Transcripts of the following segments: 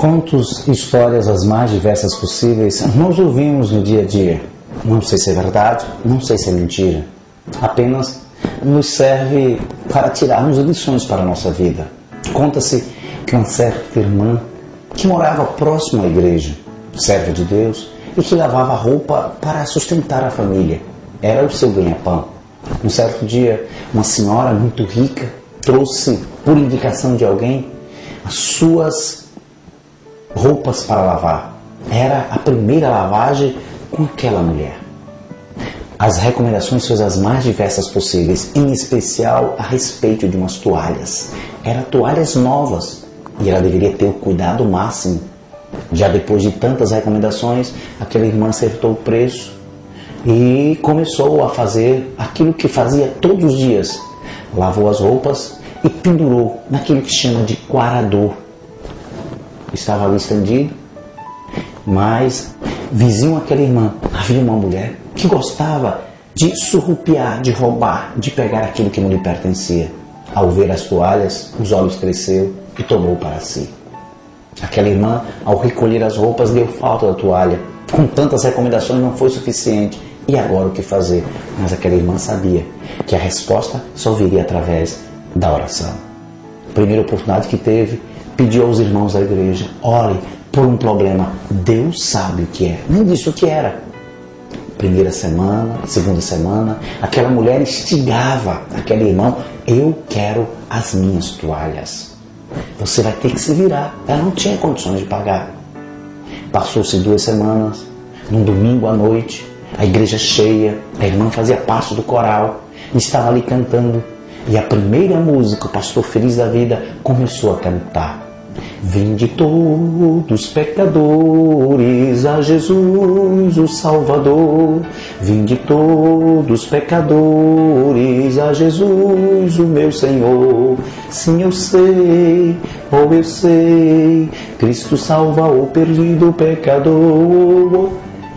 Contos e histórias as mais diversas possíveis nós ouvimos no dia a dia. Não sei se é verdade, não sei se é mentira. Apenas nos serve para tirarmos lições para a nossa vida. Conta-se que uma certa irmã que morava próximo à igreja, serva de Deus, e que lavava roupa para sustentar a família. Era o seu ganha-pão. Um certo dia, uma senhora muito rica trouxe, por indicação de alguém, as suas roupas para lavar. Era a primeira lavagem com aquela mulher. As recomendações foram as mais diversas possíveis, em especial a respeito de umas toalhas. Eram toalhas novas e ela deveria ter o cuidado máximo. Já depois de tantas recomendações, aquela irmã acertou o preço e começou a fazer aquilo que fazia todos os dias. Lavou as roupas e pendurou naquilo que chama de quarador estava ali estendido, mas vizinho àquela irmã havia uma mulher que gostava de surrupiar, de roubar, de pegar aquilo que não lhe pertencia. Ao ver as toalhas, os olhos cresceu e tomou para si. Aquela irmã, ao recolher as roupas, deu falta da toalha. Com tantas recomendações não foi suficiente. E agora o que fazer? Mas aquela irmã sabia que a resposta só viria através da oração. Primeira oportunidade que teve, pediu aos irmãos da igreja: ore por um problema. Deus sabe o que é. Nem disse o que era. Primeira semana, segunda semana, aquela mulher instigava aquele irmão: eu quero as minhas toalhas. Você vai ter que se virar. Ela não tinha condições de pagar. Passou-se duas semanas, num domingo à noite, a igreja cheia, a irmã fazia parte do coral, estava ali cantando. E a primeira música, o pastor feliz da vida, começou a cantar. Vinde todos pecadores a Jesus o Salvador. Vinde todos pecadores a Jesus o meu Senhor. Sim, eu sei, oh eu sei, Cristo salva o perdido pecador.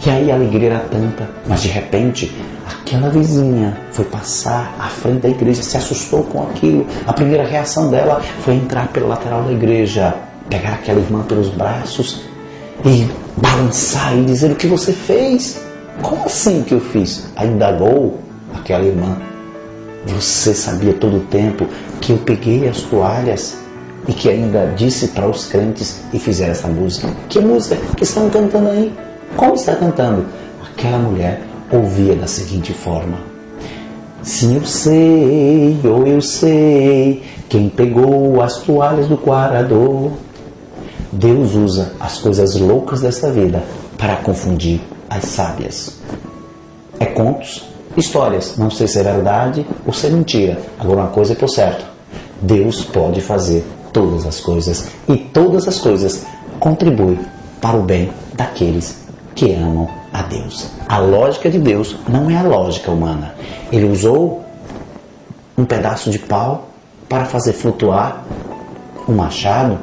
E aí a alegria era tanta, mas de repente aquela vizinha foi passar à frente da igreja, se assustou com aquilo. A primeira reação dela foi entrar pela lateral da igreja pegar aquela irmã pelos braços e balançar e dizer o que você fez. Como assim que eu fiz? Aí indagou aquela irmã. Você sabia todo o tempo que eu peguei as toalhas e que ainda disse para os crentes e fizeram essa música. Que música que estão cantando aí? Como está cantando? Aquela mulher ouvia da seguinte forma: Sim, eu sei, ou eu sei, quem pegou as toalhas do quarador Deus usa as coisas loucas desta vida para confundir as sábias. É contos, histórias. Não sei se é verdade ou se é mentira. Agora, uma coisa é por certo: Deus pode fazer todas as coisas e todas as coisas contribuem para o bem daqueles que amam a Deus. A lógica de Deus não é a lógica humana. Ele usou um pedaço de pau para fazer flutuar um machado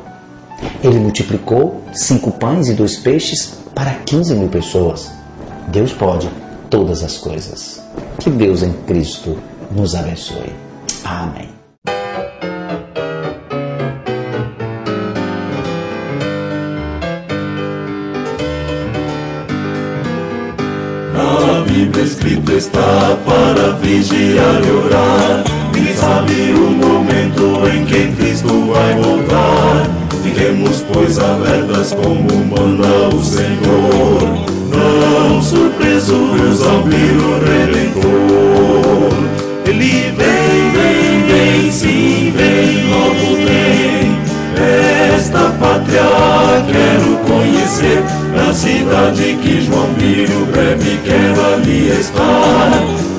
ele multiplicou cinco pães e dois peixes para 15 mil pessoas. Deus pode todas as coisas. Que Deus em Cristo nos abençoe. Amém. Bíblia escrito está para vigiar e orar. Ninguém sabe o momento em que Cristo vai voltar. Fiquemos, pois, alertas como manda o Senhor. Não surpresos ao vir o Redentor. Ele vem, vem, vem, sim, vem, logo vem. Esta pátria quero conhecer. Na cidade que João viu, breve quero ali estar.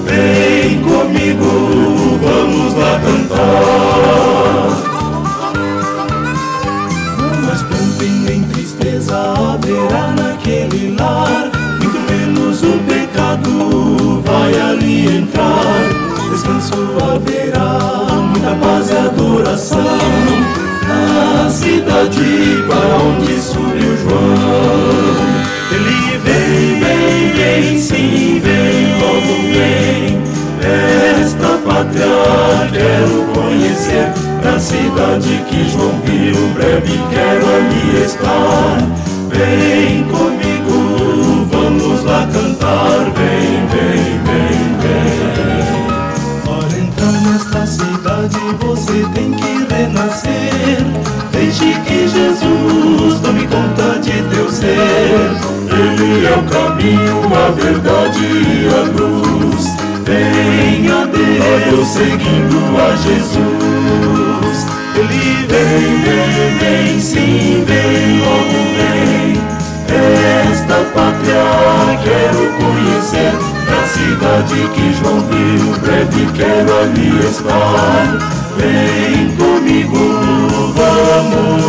Vem comigo, vamos lá cantar. Mas pranto nem tristeza haverá naquele lar. Muito menos o pecado vai ali entrar. Descanso haverá, muita paz e adoração. Na cidade para onde subiu João. Cidade que João viu, breve quero ali estar. Vem comigo, vamos lá cantar. Vem, vem, vem, vem. Para entrar nesta cidade você tem que renascer. Deixe que Jesus tome conta de teu ser. Ele é o caminho, a verdade e a luz. Venha Deus seguindo a Jesus. Vem, vem, vem, sim, vem, logo vem. Esta pátria quero conhecer. Na cidade que João viu, breve quero ali estar. Vem comigo, vamos